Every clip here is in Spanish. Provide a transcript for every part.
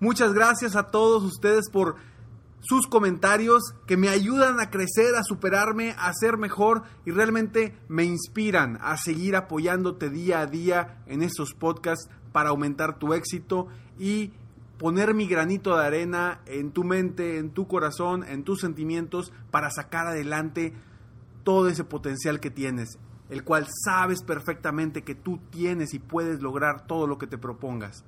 Muchas gracias a todos ustedes por sus comentarios que me ayudan a crecer, a superarme, a ser mejor y realmente me inspiran a seguir apoyándote día a día en estos podcasts para aumentar tu éxito y poner mi granito de arena en tu mente, en tu corazón, en tus sentimientos para sacar adelante todo ese potencial que tienes, el cual sabes perfectamente que tú tienes y puedes lograr todo lo que te propongas.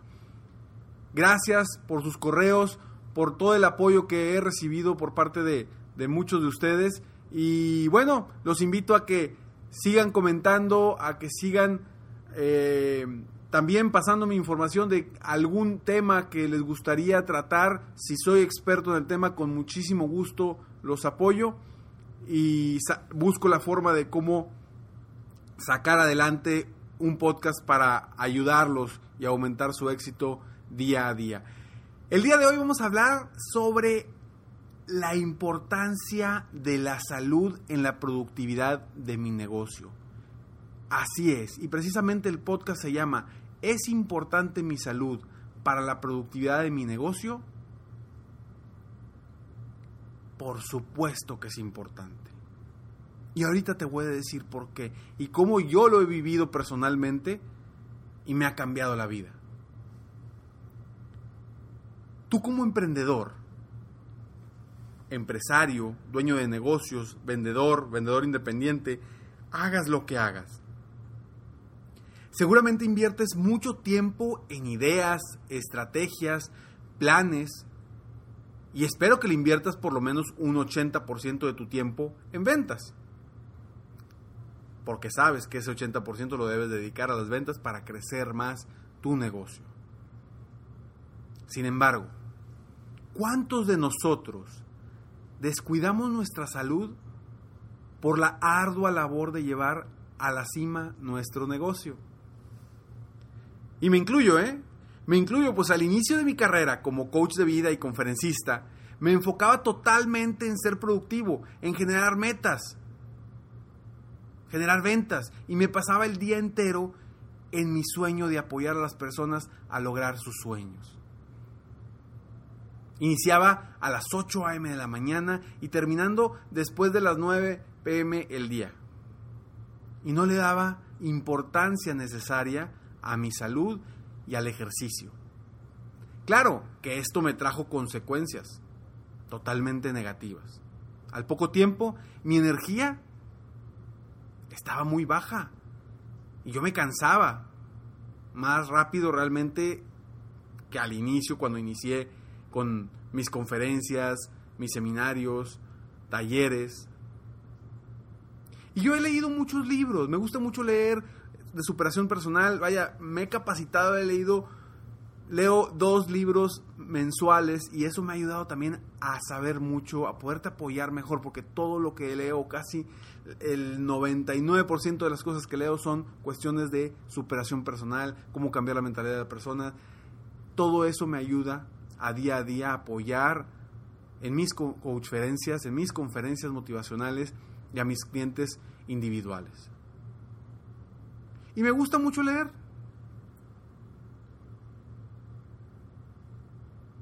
Gracias por sus correos, por todo el apoyo que he recibido por parte de, muchos de ustedes. Y bueno, los invito a que sigan comentando, a que sigan eh, también pasando mi información de algún tema que les gustaría tratar. Si soy experto en el tema, con muchísimo gusto los apoyo y busco la forma de cómo sacar adelante un podcast para ayudarlos y aumentar su éxito día a día. El día de hoy vamos a hablar sobre la importancia de la salud en la productividad de mi negocio. Así es, y precisamente el podcast se llama ¿Es importante mi salud para la productividad de mi negocio? Por supuesto que es importante. Y ahorita te voy a decir por qué y cómo yo lo he vivido personalmente y me ha cambiado la vida. Tú como emprendedor, empresario, dueño de negocios, vendedor, vendedor independiente, hagas lo que hagas. Seguramente inviertes mucho tiempo en ideas, estrategias, planes, y espero que le inviertas por lo menos un 80% de tu tiempo en ventas. Porque sabes que ese 80% lo debes dedicar a las ventas para crecer más tu negocio. Sin embargo, ¿Cuántos de nosotros descuidamos nuestra salud por la ardua labor de llevar a la cima nuestro negocio? Y me incluyo, ¿eh? Me incluyo, pues al inicio de mi carrera como coach de vida y conferencista, me enfocaba totalmente en ser productivo, en generar metas, generar ventas, y me pasaba el día entero en mi sueño de apoyar a las personas a lograr sus sueños. Iniciaba a las 8 a.m. de la mañana y terminando después de las 9 p.m. el día. Y no le daba importancia necesaria a mi salud y al ejercicio. Claro que esto me trajo consecuencias totalmente negativas. Al poco tiempo, mi energía estaba muy baja. Y yo me cansaba. Más rápido realmente que al inicio cuando inicié con mis conferencias, mis seminarios, talleres. Y yo he leído muchos libros, me gusta mucho leer de superación personal, vaya, me he capacitado, he leído leo dos libros mensuales y eso me ha ayudado también a saber mucho, a poderte apoyar mejor, porque todo lo que leo, casi el 99% de las cosas que leo son cuestiones de superación personal, cómo cambiar la mentalidad de la persona. Todo eso me ayuda a día a día a apoyar en mis conferencias, en mis conferencias motivacionales y a mis clientes individuales. Y me gusta mucho leer.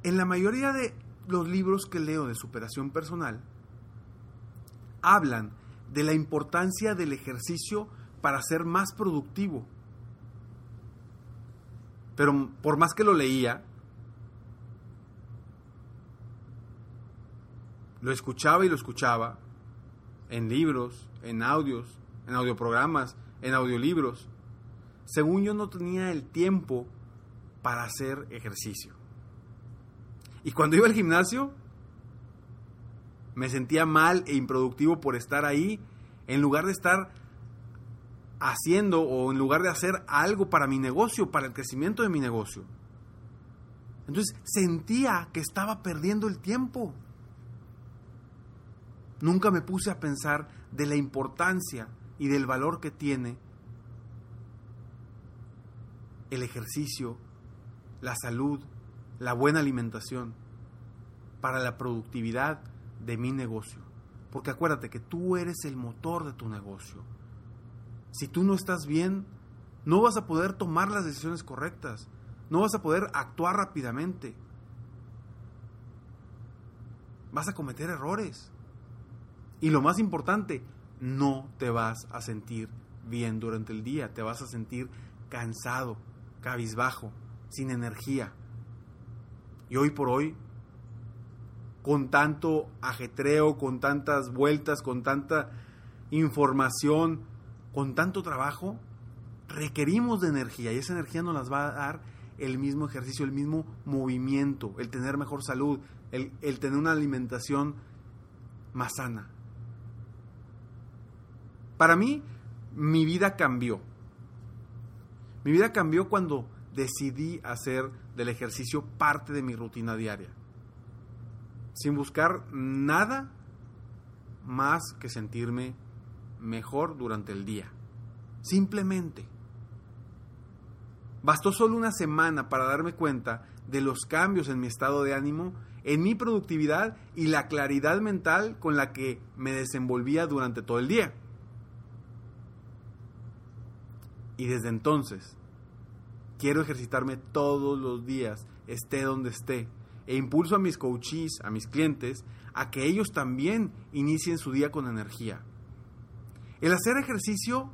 En la mayoría de los libros que leo de superación personal, hablan de la importancia del ejercicio para ser más productivo. Pero por más que lo leía, lo escuchaba y lo escuchaba en libros, en audios, en audioprogramas, en audiolibros. Según yo no tenía el tiempo para hacer ejercicio. Y cuando iba al gimnasio, me sentía mal e improductivo por estar ahí, en lugar de estar haciendo o en lugar de hacer algo para mi negocio, para el crecimiento de mi negocio. Entonces sentía que estaba perdiendo el tiempo. Nunca me puse a pensar de la importancia y del valor que tiene el ejercicio, la salud, la buena alimentación para la productividad de mi negocio. Porque acuérdate que tú eres el motor de tu negocio. Si tú no estás bien, no vas a poder tomar las decisiones correctas, no vas a poder actuar rápidamente. Vas a cometer errores. Y lo más importante, no te vas a sentir bien durante el día, te vas a sentir cansado, cabizbajo, sin energía. Y hoy por hoy, con tanto ajetreo, con tantas vueltas, con tanta información, con tanto trabajo, requerimos de energía y esa energía nos las va a dar el mismo ejercicio, el mismo movimiento, el tener mejor salud, el, el tener una alimentación más sana. Para mí, mi vida cambió. Mi vida cambió cuando decidí hacer del ejercicio parte de mi rutina diaria. Sin buscar nada más que sentirme mejor durante el día. Simplemente. Bastó solo una semana para darme cuenta de los cambios en mi estado de ánimo, en mi productividad y la claridad mental con la que me desenvolvía durante todo el día. Y desde entonces, quiero ejercitarme todos los días, esté donde esté. E impulso a mis coaches, a mis clientes, a que ellos también inicien su día con energía. El hacer ejercicio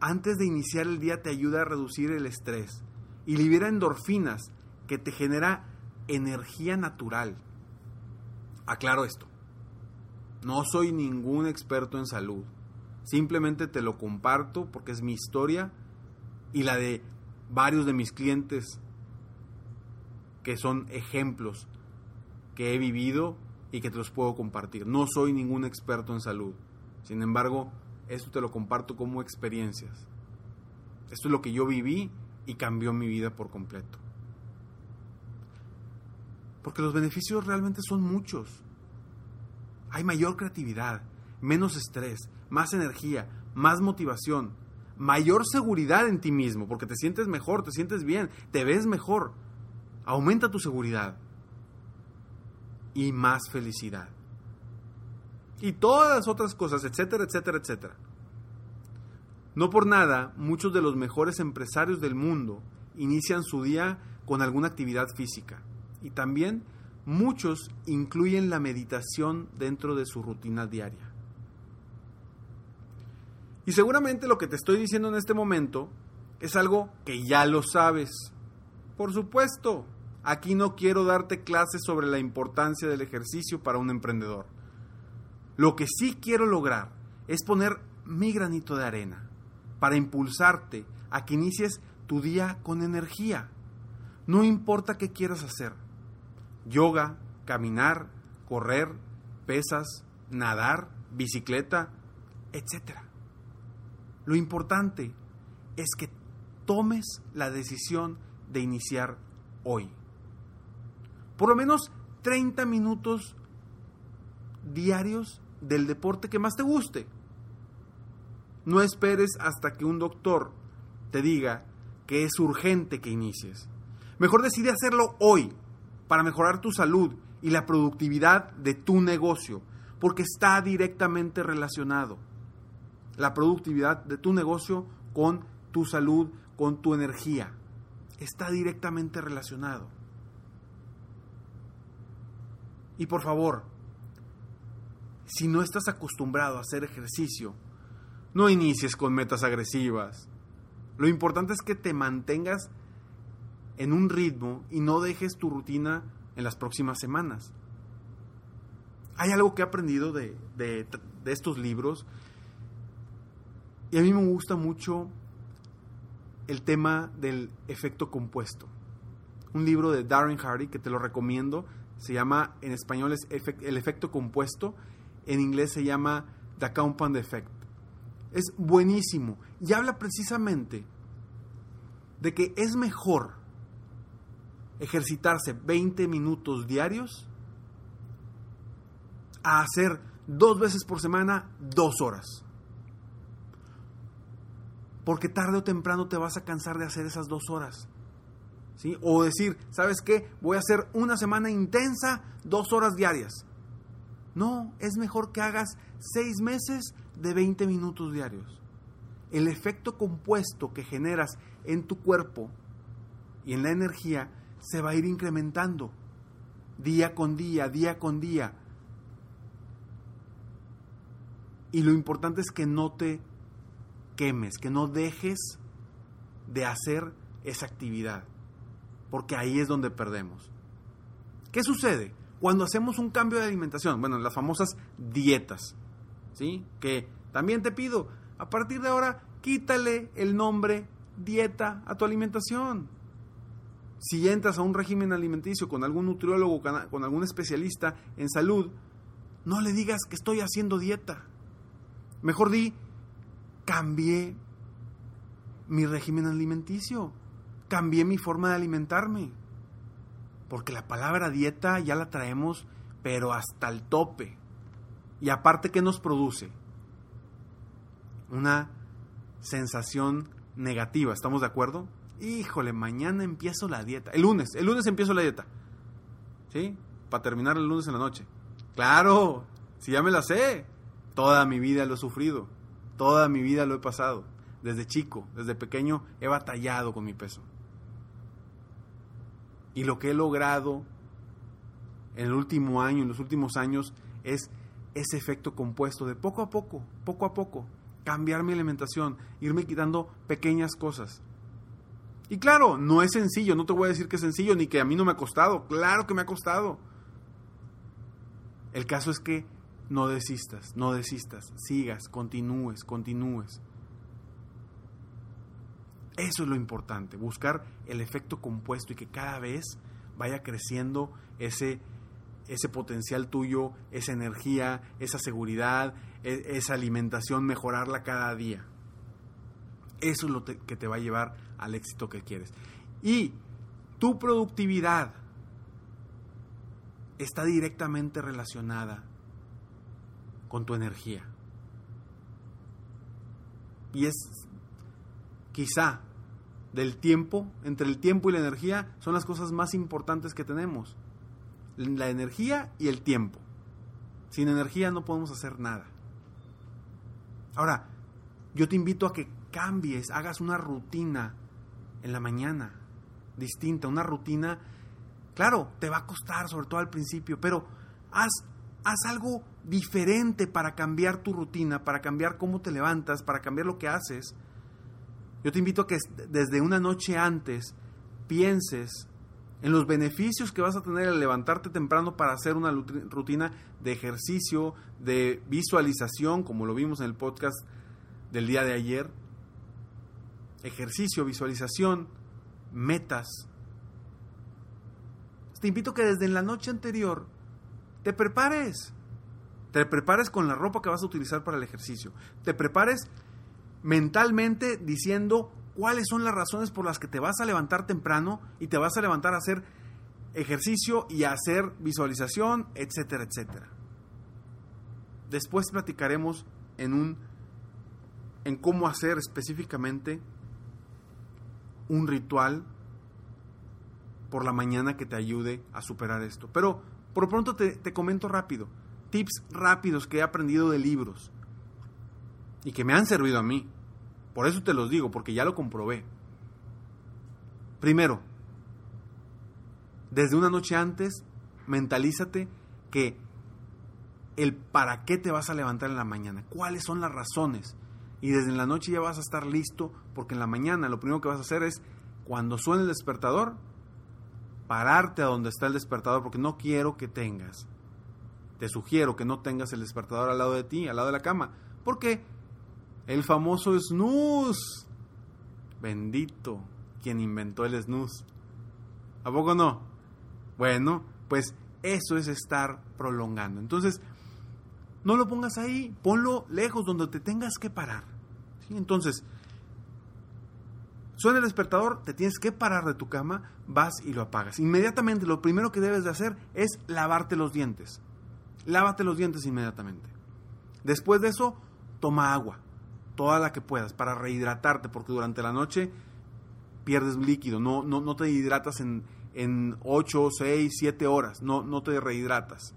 antes de iniciar el día te ayuda a reducir el estrés y libera endorfinas que te genera energía natural. Aclaro esto. No soy ningún experto en salud. Simplemente te lo comparto porque es mi historia y la de varios de mis clientes que son ejemplos que he vivido y que te los puedo compartir. No soy ningún experto en salud. Sin embargo, esto te lo comparto como experiencias. Esto es lo que yo viví y cambió mi vida por completo. Porque los beneficios realmente son muchos. Hay mayor creatividad, menos estrés, más energía, más motivación, mayor seguridad en ti mismo, porque te sientes mejor, te sientes bien, te ves mejor. Aumenta tu seguridad y más felicidad. Y todas las otras cosas, etcétera, etcétera, etcétera. No por nada, muchos de los mejores empresarios del mundo inician su día con alguna actividad física. Y también muchos incluyen la meditación dentro de su rutina diaria. Y seguramente lo que te estoy diciendo en este momento es algo que ya lo sabes. Por supuesto, aquí no quiero darte clases sobre la importancia del ejercicio para un emprendedor. Lo que sí quiero lograr es poner mi granito de arena para impulsarte a que inicies tu día con energía. No importa qué quieras hacer. Yoga, caminar, correr, pesas, nadar, bicicleta, etcétera. Lo importante es que tomes la decisión de iniciar hoy. Por lo menos 30 minutos diarios del deporte que más te guste. No esperes hasta que un doctor te diga que es urgente que inicies. Mejor decide hacerlo hoy para mejorar tu salud y la productividad de tu negocio, porque está directamente relacionado. La productividad de tu negocio con tu salud, con tu energía. Está directamente relacionado. Y por favor, si no estás acostumbrado a hacer ejercicio, no inicies con metas agresivas. Lo importante es que te mantengas en un ritmo y no dejes tu rutina en las próximas semanas. Hay algo que he aprendido de, de, estos libros y a mí me gusta mucho el tema del efecto compuesto. Un libro de Darren Hardy que te lo recomiendo. Se llama, en español es El efecto compuesto. En inglés se llama The Compound Effect. Es buenísimo. Y habla precisamente de que es mejor ejercitarse 20 minutos diarios a hacer dos veces por semana dos horas. Porque tarde o temprano te vas a cansar de hacer esas dos horas. ¿Sí? O decir, ¿sabes qué? Voy a hacer una semana intensa, dos horas diarias. No, es mejor que hagas seis meses de 20 minutos diarios. El efecto compuesto que generas en tu cuerpo y en la energía se va a ir incrementando día con día, día con día. Y lo importante es que no te quemes, que no dejes de hacer esa actividad, porque ahí es donde perdemos. ¿Qué sucede? Cuando hacemos un cambio de alimentación, bueno, las famosas dietas, ¿sí? Que también te pido, a partir de ahora, quítale el nombre dieta a tu alimentación. Si entras a un régimen alimenticio con algún nutriólogo, con algún especialista en salud, no le digas que estoy haciendo dieta. Mejor di, cambié mi régimen alimenticio, cambié mi forma de alimentarme. Porque la palabra dieta ya la traemos, pero hasta el tope. Y aparte, ¿qué nos produce? Una sensación negativa, ¿estamos de acuerdo? Híjole, mañana empiezo la dieta. El lunes, el lunes empiezo la dieta. ¿Sí? Para terminar el lunes en la noche. Claro, si ya me la sé. Toda mi vida lo he sufrido. Toda mi vida lo he pasado. Desde chico, desde pequeño, he batallado con mi peso. Y lo que he logrado en el último año, en los últimos años, es ese efecto compuesto de poco a poco, poco a poco, cambiar mi alimentación, irme quitando pequeñas cosas. Y claro, no es sencillo, no te voy a decir que es sencillo ni que a mí no me ha costado, claro que me ha costado. El caso es que no desistas, no desistas, sigas, continúes, continúes. Eso es lo importante, buscar el efecto compuesto y que cada vez vaya creciendo ese, ese potencial tuyo, esa energía, esa seguridad, e, esa alimentación, mejorarla cada día. Eso es lo que te va a llevar al éxito que quieres. Y tu productividad está directamente relacionada con tu energía. Y es quizá del tiempo, entre el tiempo y la energía, son las cosas más importantes que tenemos. La energía y el tiempo. Sin energía no podemos hacer nada. Ahora, yo te invito a que cambies, hagas una rutina en la mañana distinta, una rutina, claro, te va a costar, sobre todo al principio, pero haz, haz algo diferente para cambiar tu rutina, para cambiar cómo te levantas, para cambiar lo que haces yo te invito a que desde una noche antes pienses en los beneficios que vas a tener al levantarte temprano para hacer una rutina de ejercicio, de visualización, como lo vimos en el podcast del día de ayer. Ejercicio, visualización, metas. Te invito a que desde la noche anterior te prepares. Te prepares con la ropa que vas a utilizar para el ejercicio. Te prepares mentalmente diciendo cuáles son las razones por las que te vas a levantar temprano y te vas a levantar a hacer ejercicio y a hacer visualización, etcétera, etcétera. Después platicaremos en un en cómo hacer específicamente un ritual por la mañana que te ayude a superar esto. Pero por pronto te, te comento rápido, tips rápidos que he aprendido de libros y que me han servido a mí. Por eso te los digo, porque ya lo comprobé. Primero, desde una noche antes, mentalízate que el para qué te vas a levantar en la mañana, cuáles son las razones. Y desde la noche ya vas a estar listo, porque en la mañana lo primero que vas a hacer es, cuando suene el despertador, pararte a donde está el despertador, porque no quiero que tengas. Te sugiero que no tengas el despertador al lado de ti, al lado de la cama, porque el famoso snooze. Bendito quien inventó el snooze. ¿A poco no? Bueno, pues eso es estar prolongando. Entonces, no lo pongas ahí, ponlo lejos donde te tengas que parar. Entonces, suena el despertador, te tienes que parar de tu cama, vas y lo apagas. Inmediatamente lo primero que debes de hacer es lavarte los dientes. Lávate los dientes inmediatamente. Después de eso, toma agua toda la que puedas para rehidratarte, porque durante la noche pierdes líquido, no, no, no te hidratas en, en 8, 6, 7 horas, no, no te rehidratas.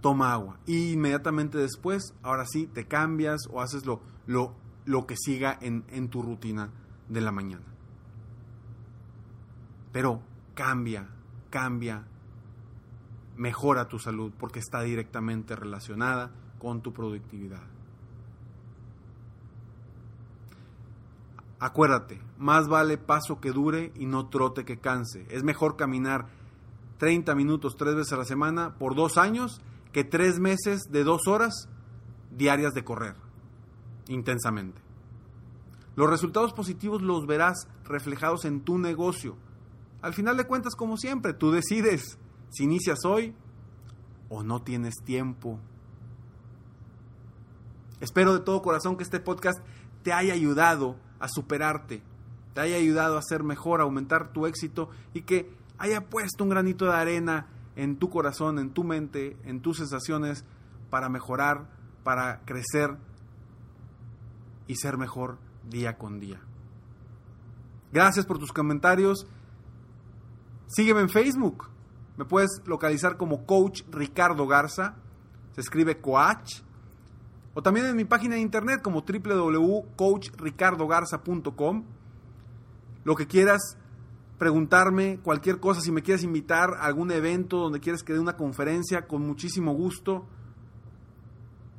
Toma agua y inmediatamente después, ahora sí, te cambias o haces lo, lo, lo que siga en, en tu rutina de la mañana. Pero cambia, cambia, mejora tu salud porque está directamente relacionada con tu productividad. Acuérdate, más vale paso que dure y no trote que canse. Es mejor caminar 30 minutos tres veces a la semana por dos años que tres meses de dos horas diarias de correr intensamente. Los resultados positivos los verás reflejados en tu negocio. Al final de cuentas, como siempre, tú decides si inicias hoy o no tienes tiempo. Espero de todo corazón que este podcast te haya ayudado a superarte, te haya ayudado a ser mejor, a aumentar tu éxito y que haya puesto un granito de arena en tu corazón, en tu mente, en tus sensaciones para mejorar, para crecer y ser mejor día con día. Gracias por tus comentarios. Sígueme en Facebook. Me puedes localizar como Coach Ricardo Garza. Se escribe Coach. O también en mi página de internet como www.coachricardogarza.com. Lo que quieras preguntarme, cualquier cosa, si me quieres invitar a algún evento donde quieres que dé una conferencia, con muchísimo gusto,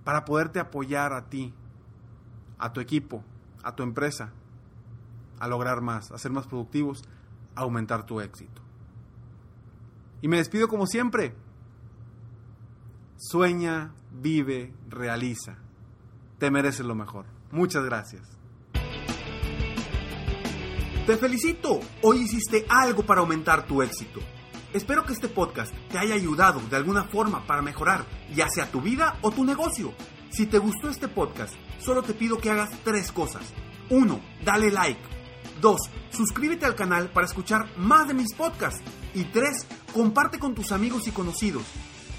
para poderte apoyar a ti, a tu equipo, a tu empresa, a lograr más, a ser más productivos, a aumentar tu éxito. Y me despido como siempre. Sueña, vive, realiza. Te mereces lo mejor. Muchas gracias. Te felicito. Hoy hiciste algo para aumentar tu éxito. Espero que este podcast te haya ayudado de alguna forma para mejorar ya sea tu vida o tu negocio. Si te gustó este podcast, solo te pido que hagas tres cosas. Uno, Dale like. Dos, Suscríbete al canal para escuchar más de mis podcasts. Y tres, Comparte con tus amigos y conocidos.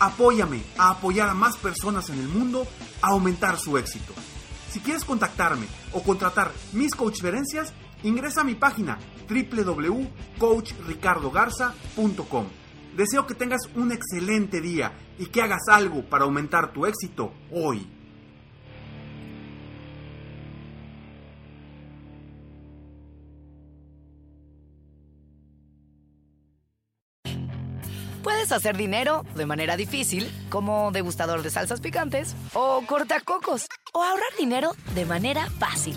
Apóyame a apoyar a más personas en el mundo a aumentar su éxito. Si quieres contactarme o contratar mis coachferencias, ingresa a mi página www.coachricardogarza.com. Deseo que tengas un excelente día y que hagas algo para aumentar tu éxito hoy. Puedes hacer dinero de manera difícil, como degustador de salsas picantes, o cortacocos, o ahorrar dinero de manera fácil